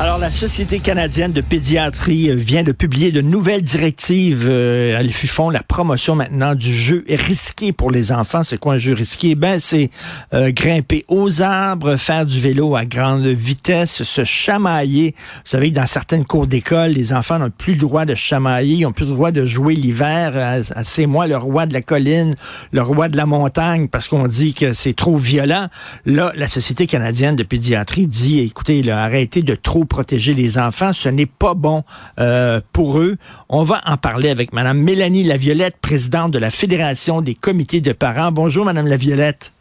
Alors, la Société canadienne de pédiatrie euh, vient de publier de nouvelles directives. Euh, elles font la promotion maintenant du jeu risqué pour les enfants. C'est quoi un jeu risqué? Ben, c'est euh, grimper aux arbres, faire du vélo à grande vitesse, se chamailler. Vous savez que dans certaines cours d'école, les enfants n'ont plus le droit de chamailler, ils n'ont plus le droit de jouer l'hiver. C'est moi le roi de la colline, le roi de la montagne, parce qu'on dit que c'est trop violent. Là, la Société canadienne de pédiatrie dit, écoutez, là, arrêtez de trop protéger les enfants. Ce n'est pas bon euh, pour eux. On va en parler avec Madame Mélanie Laviolette, présidente de la Fédération des comités de parents. Bonjour, Madame Laviolette.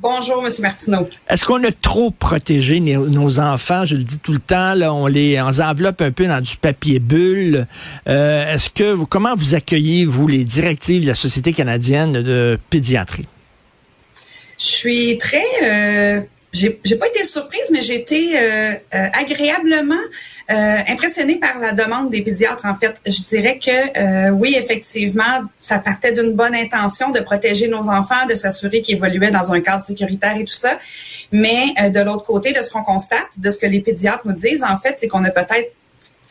Bonjour, M. Martineau. Est-ce qu'on a trop protégé nos, enfants? Je le dis tout le temps, là, on les enveloppe un peu dans du papier bulle. Euh, est-ce que comment vous accueillez, vous, les directives de la Société canadienne de pédiatrie? Je suis très euh, j'ai j'ai pas été surprise, mais j'ai été euh, euh, agréablement euh, impressionnée par la demande des pédiatres. En fait, je dirais que oui, effectivement, ça partait d'une bonne intention de protéger nos enfants, de s'assurer qu'ils évoluaient dans un cadre sécuritaire et tout ça. Mais de l'autre côté, de ce qu'on constate, de ce que les pédiatres nous disent, en fait, c'est qu'on a peut-être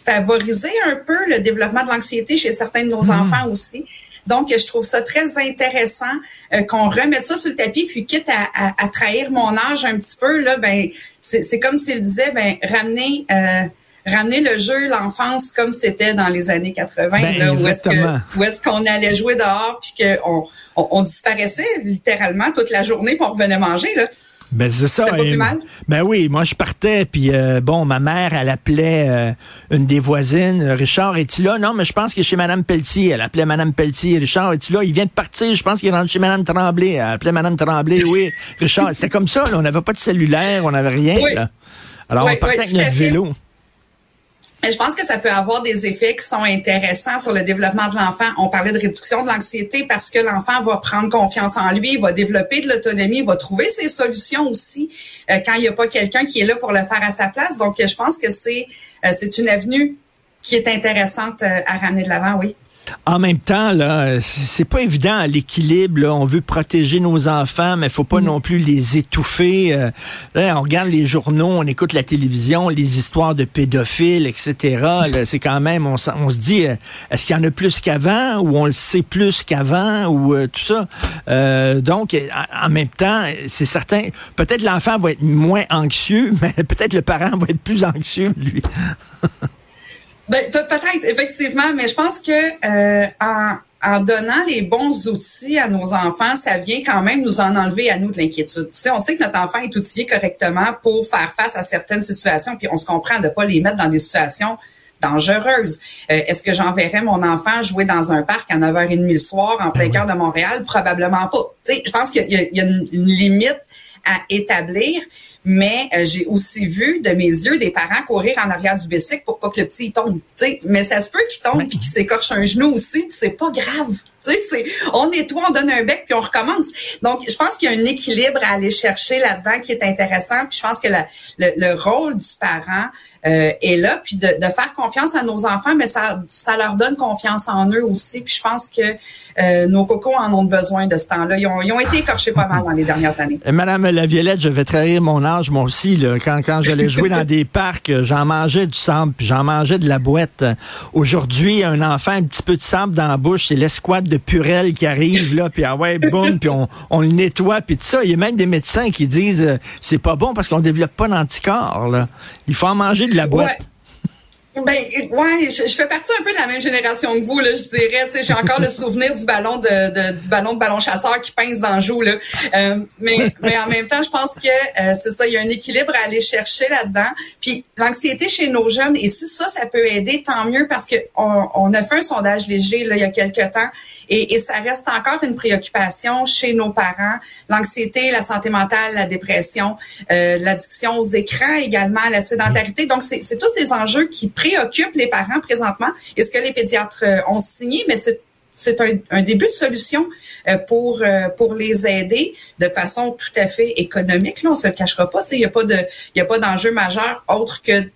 favorisé un peu le développement de l'anxiété chez certains de nos mmh. enfants aussi. Donc, je trouve ça très intéressant euh, qu'on remette ça sur le tapis, puis quitte à, à, trahir mon âge un petit peu, là, ben, c'est comme s'il disait, ben, ramener, euh, ramener le jeu, l'enfance comme c'était dans les années 80, ben, là, où est-ce qu'on allait jouer dehors, puis qu'on on, on disparaissait littéralement toute la journée, pour revenir manger, là. Ben c'est ça. Ben oui, moi je partais puis euh, bon, ma mère elle appelait euh, une des voisines, Richard es-tu là Non, mais je pense qu'il est chez madame Pelletier, elle appelait madame Pelletier, Richard es-tu là? Il vient de partir, je pense qu'il est rentré chez madame Tremblay, elle appelait madame Tremblay. Oui, Richard, c'était comme ça, là, on n'avait pas de cellulaire, on n'avait rien là. Alors on partait avec notre vélo je pense que ça peut avoir des effets qui sont intéressants sur le développement de l'enfant. On parlait de réduction de l'anxiété parce que l'enfant va prendre confiance en lui, va développer de l'autonomie, il va trouver ses solutions aussi euh, quand il n'y a pas quelqu'un qui est là pour le faire à sa place. Donc, je pense que c'est euh, c'est une avenue qui est intéressante euh, à ramener de l'avant, oui. En même temps, là, c'est pas évident l'équilibre. On veut protéger nos enfants, mais il faut pas mm. non plus les étouffer. Euh, là, on regarde les journaux, on écoute la télévision, les histoires de pédophiles, etc. C'est quand même, on, se dit, euh, est-ce qu'il y en a plus qu'avant, ou on le sait plus qu'avant, ou euh, tout ça? donc, en, même temps, c'est certain. Peut-être l'enfant va être moins anxieux, mais peut-être le parent va être plus anxieux lui. Ben, peut-être, effectivement, mais je pense que euh, en, en, donnant les bons outils à nos enfants, ça vient quand même nous en enlever à nous de l'inquiétude. Tu sais, on sait que notre enfant est outillé correctement pour faire face à certaines situations, puis on se comprend de pas les mettre dans des situations dangereuses. Euh, est-ce que j'enverrais mon enfant jouer dans un parc à 9h30 le soir en plein ben cœur de Montréal? Probablement pas. Tu sais, je pense qu'il y, a une, limite à établir. Mais euh, j'ai aussi vu de mes yeux des parents courir en arrière du bicycle pour pas que le petit tombe. sais, Mais ça se peut qu'il tombe puis qu'il s'écorche un genou aussi, c'est pas grave. On nettoie, on donne un bec puis on recommence. Donc, je pense qu'il y a un équilibre à aller chercher là-dedans qui est intéressant. Puis je pense que le, le, rôle du parent euh, est là, puis de, faire confiance à nos enfants, mais ça, leur donne confiance en eux aussi. Puis je pense que euh, nos cocos en ont besoin de ce temps-là. Ils ont, été écorchés pas mal dans les dernières années. Madame la Violette, je vais trahir mon âge, moi aussi. Quand, quand j'allais jouer dans des parcs, j'en mangeais du sable, puis j'en mangeais de la boîte. Aujourd'hui, un enfant, un petit peu de sable dans la bouche, c'est l'escouade de purelle qui arrive, là, puis ah ouais, boum, puis on, on, le nettoie, puis tout ça. Il y a même des médecins qui disent euh, c'est pas bon parce qu'on développe pas d'anticorps. Là. Il faut en manger de la boîte. Ben ouais, je, fais partie un peu de la même génération que vous là, je dirais. J'ai encore le souvenir du ballon de, du ballon de ballon chasseur qui pince dans le joue là. Euh, mais mais en même temps, je pense que euh, c'est ça, il y a un équilibre à aller chercher là-dedans. Puis l'anxiété chez nos jeunes, et si ça, ça peut aider, tant mieux parce que on, on a fait un sondage léger là il y a quelques temps et, et ça reste encore une préoccupation chez nos parents. L'anxiété, la santé mentale, la dépression, euh, l'addiction aux écrans également, la sédentarité. Donc c'est tous des enjeux qui préoccupe les parents présentement et ce que les pédiatres euh, ont signé, mais c'est un, début de solution euh, pour euh, pour les aider de façon tout à fait économique. Là, on se le cachera pas. Il n'y a pas de il a pas d'enjeu majeur autre que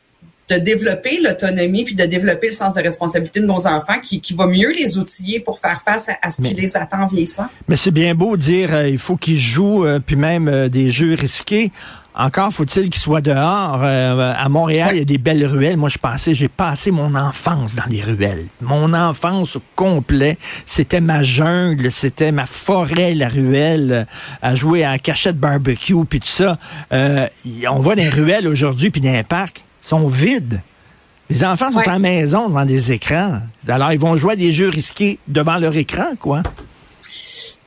de développer l'autonomie puis de développer le sens de responsabilité de nos enfants qui, qui va mieux les outiller pour faire face à, ce qui les attend en vieillissant. Mais c'est bien beau de dire euh, il faut qu'ils jouent euh, puis même euh, des jeux risqués. Encore faut-il qu'ils soient dehors. à Montréal, il y a des belles ruelles. Moi, je passais, j'ai passé mon enfance dans les ruelles. Mon enfance au complet, c'était ma jungle, c'était ma forêt, la ruelle, à jouer à cachette barbecue puis tout ça. on voit des ruelles aujourd'hui puis dans les parcs sont vides. Les enfants sont à la maison devant des écrans. Alors, ils vont jouer à des jeux risqués devant leur écran, quoi.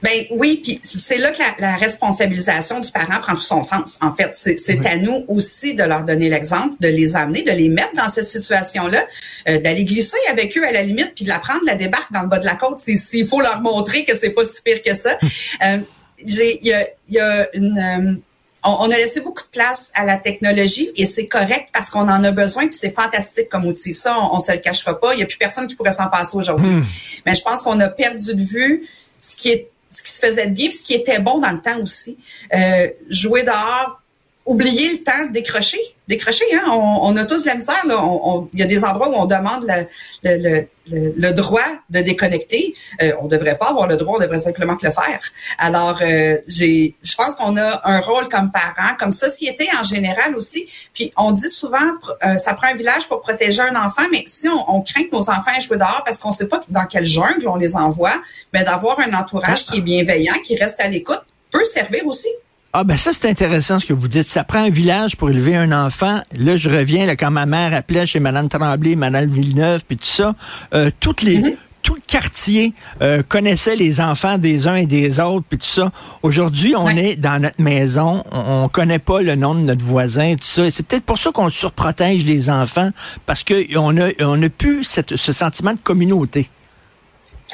Ben oui, puis c'est là que la, responsabilisation du parent prend tout son sens. En fait, c'est à nous aussi de leur donner l'exemple, de les amener, de les mettre dans cette situation-là, euh, d'aller glisser avec eux à la limite, puis de la prendre la débarque dans le bas de la côte s'il faut leur montrer que c'est pas si pire que ça. euh, Il y a, y a une, on, a laissé beaucoup de place à la technologie et c'est correct parce qu'on en a besoin puis c'est fantastique comme outil. Ça, on, se le cachera pas. Il y a plus personne qui pourrait s'en passer aujourd'hui. Hmm. Mais je pense qu'on a perdu de vue ce qui est ce qui se faisait bien, puis ce qui était bon dans le temps aussi. Euh, jouer dehors, oublier le temps de décrocher décrocher. Hein? On, a tous de la misère. Il y a des endroits où on demande le, droit de déconnecter. Euh, on devrait pas avoir le droit, on devrait simplement que le faire. Alors, euh, j'ai, je pense qu'on a un rôle comme parents, comme société en général aussi. Puis on dit souvent, euh, ça prend un village pour protéger un enfant, mais si on, craint que nos enfants aient joué dehors parce qu'on sait pas dans quelle jungle on les envoie, mais d'avoir un entourage qui est bienveillant, qui reste à l'écoute, peut servir aussi. Ah ben ça c'est intéressant ce que vous dites. Ça prend un village pour élever un enfant. Là je reviens là, quand ma mère appelait chez Madame Tremblay, Madame Villeneuve puis tout ça. Euh, toutes les mm-hmm. tout le quartier euh, connaissait les enfants des uns et des autres puis tout ça. Aujourd'hui on est dans notre maison, on, on, connaît pas le nom de notre voisin tout ça. C'est peut-être pour ça qu'on surprotège les enfants parce que on a on a plus cette, ce sentiment de communauté.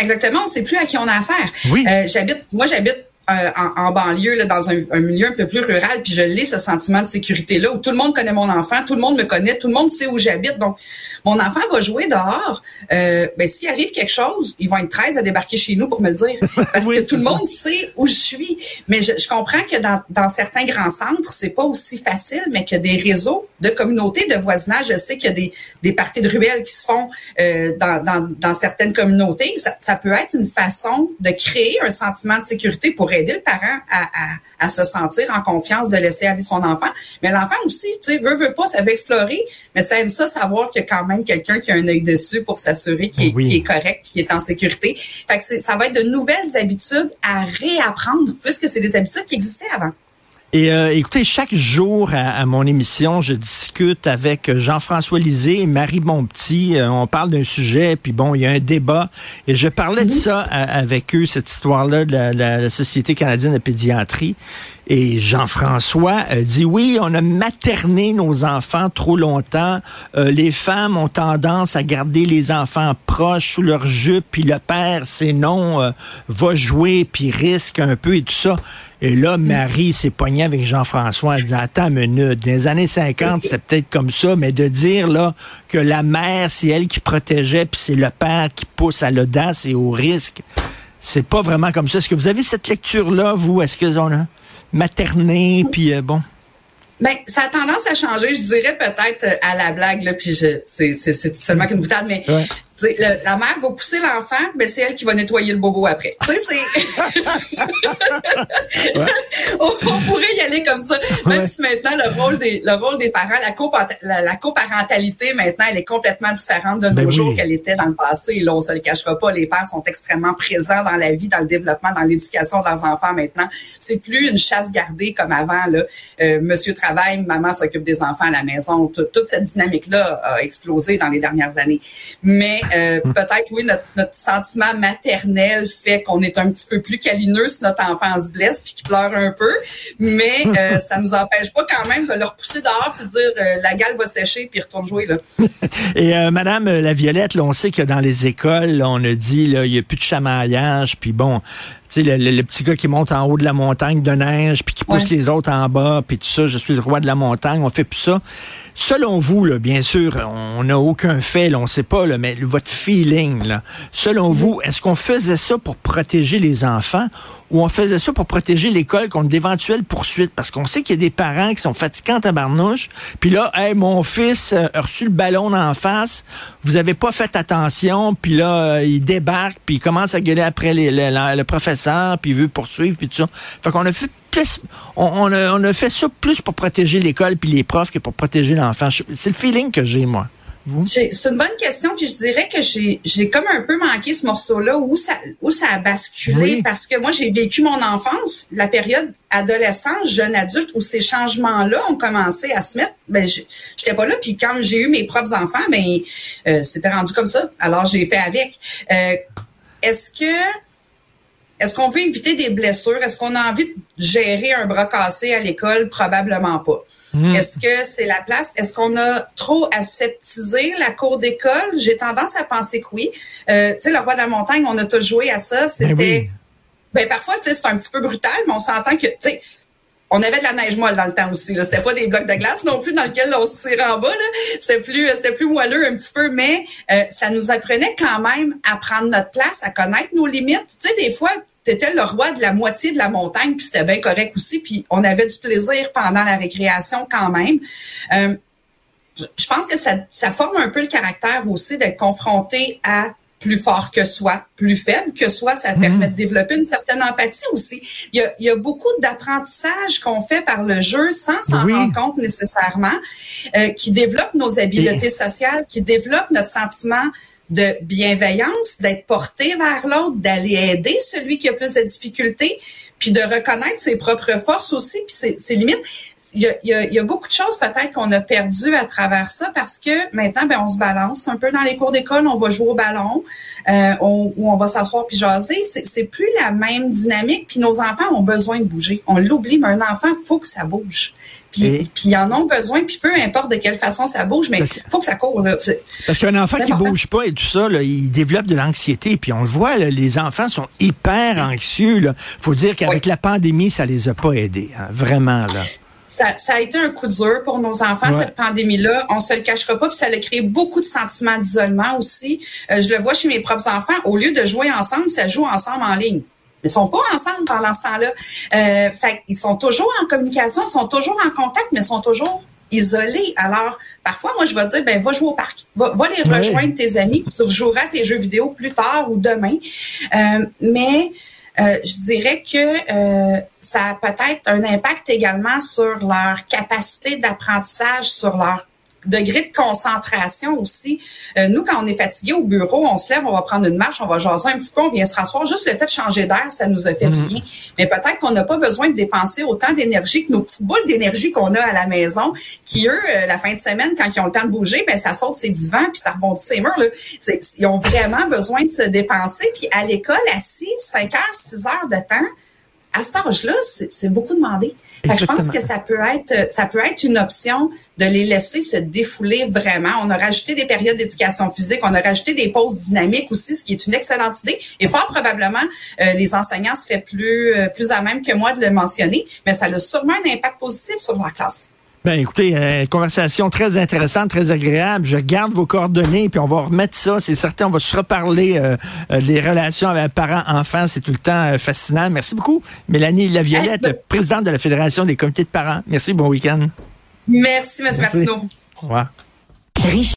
Exactement, on sait plus à qui on a affaire. Oui. Euh, j'habite, moi j'habite euh, en, banlieue, là, dans un, un, milieu un peu plus rural, puis je l'ai ce sentiment de sécurité là où tout le monde connaît mon enfant, tout le monde me connaît, tout le monde sait où j'habite. Donc mon enfant va jouer dehors. Euh, ben, s'il arrive quelque chose, ils vont être 13 à débarquer chez nous pour me le dire. Parce que tout le monde sait où je suis. Mais je, je comprends que dans, dans, certains grands centres, c'est pas aussi facile, mais que des réseaux de communautés, de voisinage, je sais qu'il y a des, des parties de ruelles qui se font euh, dans, dans, dans, certaines communautés. Ça, ça, peut être une façon de créer un sentiment de sécurité pour aider le parent à, à à se sentir en confiance de laisser aller son enfant. Mais l'enfant aussi, tu sais, veut, veut pas, ça veut explorer, mais ça aime ça savoir a quand même quelqu'un qui a un œil dessus pour s'assurer qu'il est, est, correct, qu'il est en sécurité. Fait que ça va être de nouvelles habitudes à réapprendre, puisque c'est des habitudes qui existaient avant. Et euh, écoutez, chaque jour à, mon émission, je discute avec Jean-François Lisée et Marie Bonpetit. Euh, on parle d'un sujet, puis bon, il y a un débat. Et je parlais de mhm. ça avec eux, cette histoire-là de la, Société canadienne de pédiatrie. Et Jean-François dit oui, on a materné nos enfants trop longtemps. Euh, les femmes ont tendance à garder les enfants proches sous leur jupe, puis le père, c'est non, euh, va jouer, puis risque un peu et tout ça. Et là, Marie s'est poignée avec Jean-François. Elle dit, attends une minute, années 50, c'était peut-être comme ça, mais de dire là que la mère, c'est elle qui protégeait, puis c'est le père qui pousse à l'audace et au risque, c'est pas vraiment comme ça. Est-ce que vous avez cette lecture-là, vous? Est-ce que on a materné, puis euh, bon? Ben, ça a tendance à changer, je dirais peut-être euh, à la blague, là, puis c'est seulement qu'une boutade, mais la mère va pousser l'enfant, mais c'est elle qui va nettoyer le bobo après. Tu sais, c'est. on, pourrait y aller comme ça. Même si maintenant le rôle des le rôle des parents, la, la, coparentalité maintenant, elle est complètement différente de ben nos jours qu'elle était dans le passé. Là, on se le cachera pas. Les pères sont extrêmement présents dans la vie, dans le développement, dans l'éducation de leurs enfants maintenant. C'est plus une chasse gardée comme avant. Là, euh, Monsieur travaille, maman s'occupe des enfants à la maison. toute cette dynamique là a explosé dans les dernières années. Mais euh, peut-être, oui, notre, notre, sentiment maternel fait qu'on est un petit peu plus câlineux si notre enfant se blesse puis qu'il pleure un peu. Mais euh, ça nous empêche pas quand même de le repousser dehors puis dire euh, la gale va sécher puis retourne jouer. Là. Et Madame la Violette, là, on sait que dans les écoles, on a dit il n'y a plus de chamaillage, puis bon, sais, le, le- le petit gars qui monte en haut de la montagne de neige, puis qui pousse Ouais. les autres en bas, puis tout ça, je suis le roi de la montagne, on fait plus ça. Selon vous, là, bien sûr, on n'a aucun fait, là, on sait pas, là, mais votre feeling, là, selon vous, est-ce qu'on faisait ça pour protéger les enfants ou on faisait ça pour protéger l'école contre d'éventuelles poursuites? Parce qu'on sait qu'il y a des parents qui sont fatigants à barnouche, puis là, hey, mon fils euh, a reçu le ballon en face, vous avez pas fait attention, puis là, euh, il débarque, puis il commence à gueuler après le, professeur, puis il veut poursuivre, puis tout ça. Fait qu'on a fait plus, on, a, on a fait ça plus pour protéger l'école puis les profs que pour protéger l'enfant. C'est le feeling que j'ai, moi. Vous? C'est une bonne question, puis je dirais que j'ai j'ai comme un peu manqué ce morceau-là où ça où ça a basculé Oui. parce que moi j'ai vécu mon enfance, la période adolescence, jeune adulte où ces changements-là ont commencé à se mettre. Ben je- j'étais pas là, puis quand j'ai eu mes propres enfants, ben euh, c'était rendu comme ça. Alors j'ai fait avec. Euh, Est-ce que est-ce qu'on veut éviter des blessures? Est-ce qu'on a envie de gérer un bras cassé à l'école? Probablement pas. Est-ce que c'est la place? Est-ce qu'on a trop aseptisé la cour d'école? J'ai tendance à penser que oui. Euh, tu sais, le roi de la montagne, on a tous joué à ça. C'était, oui. ben, parfois, c'est un petit peu brutal, mais on s'entend que, tu sais, on avait de la neige molle dans le temps aussi. Là. C'était pas des blocs de glace non plus dans lesquels on se tirait en bas. Là. C'était plus, c'était plus moelleux un petit peu, mais euh, ça nous apprenait quand même à prendre notre place, à connaître nos limites. Tu sais, des fois, t'étais le roi de la moitié de la montagne, puis c'était bien correct aussi, puis on avait du plaisir pendant la récréation quand même. Euh, je pense que ça, ça forme un peu le caractère aussi d'être confronté à plus fort que soi, plus faible que soi, ça permet de développer une certaine empathie aussi. Il y a, il y a beaucoup d'apprentissage qu'on fait par le jeu sans s'en Oui. rendre compte nécessairement, euh, qui développe nos habiletés sociales, qui développe notre sentiment de bienveillance, d'être porté vers l'autre, d'aller aider celui qui a plus de difficultés, puis de reconnaître ses propres forces aussi, puis ses, ses limites. Il y, a, il, y a, il y a beaucoup de choses peut-être qu'on a perdues à travers ça parce que maintenant, ben, on se balance un peu dans les cours d'école, on va jouer au ballon, euh, on, ou on va s'asseoir puis jaser. C'est, plus la même dynamique. Puis nos enfants ont besoin de bouger. On l'oublie, mais un enfant, faut que ça bouge. Puis, Et- puis ils en ont besoin, puis peu importe de quelle façon ça bouge, mais que- faut que ça court. Là. Parce qu'un enfant qui important. bouge pas et tout ça, là, il développe de l'anxiété. Puis on le voit, là, les enfants sont hyper anxieux. Là. Faut dire qu'avec Oui. la pandémie, ça les a pas aidés. hein, vraiment, là. Ça, ça a été un coup dur pour nos enfants, Ouais. cette pandémie-là. On se le cachera pas, puis ça a créé beaucoup de sentiments d'isolement aussi. Euh, je le vois chez mes propres enfants. Au lieu de jouer ensemble, ça joue ensemble en ligne. Ils sont pas ensemble pendant ce temps-là. Euh, fait ils sont toujours en communication, ils sont toujours en contact, mais ils sont toujours isolés. Alors, parfois, moi, je vais dire, ben, va jouer au parc. Va, va les rejoindre tes amis, tu rejoueras tes jeux vidéo plus tard ou demain. Euh, mais euh, je dirais que euh, ça a peut-être un impact également sur leur capacité d'apprentissage, sur leur degré de concentration aussi. Euh, nous, quand on est fatigué au bureau, on se lève, on va prendre une marche, on va jaser un petit peu, on vient se rasseoir. Juste le fait de changer d'air, ça nous a fait du bien. Mais peut-être qu'on n'a pas besoin de dépenser autant d'énergie que nos petites boules d'énergie qu'on a à la maison, qui eux, euh, la fin de semaine, quand ils ont le temps de bouger, ben ça saute ses divans puis ça rebondit ses murs. Là. Ils ont vraiment besoin de se dépenser. Puis à l'école, assis 5 heures, 6 heures de temps, à cet âge-là, c'est beaucoup demandé. Je pense que ça peut être ça peut être une option de les laisser se défouler vraiment. On a rajouté des périodes d'éducation physique, on a rajouté des pauses dynamiques aussi, ce qui est une excellente idée. Et fort probablement, euh, les enseignants seraient plus euh, plus à même que moi de le mentionner, mais ça a sûrement un impact positif sur leur classe. Ben écoutez, euh, conversation très intéressante, très agréable. Je garde vos coordonnées, puis on va remettre ça. C'est certain, on va se reparler euh, euh, des relations avec parents-enfants. C'est tout le temps euh, fascinant. Merci beaucoup, Mélanie Laviolette, Hey, ben- présidente de la Fédération des comités de parents. Merci, bon week-end. Merci, M. Merci. Martineau. Au revoir.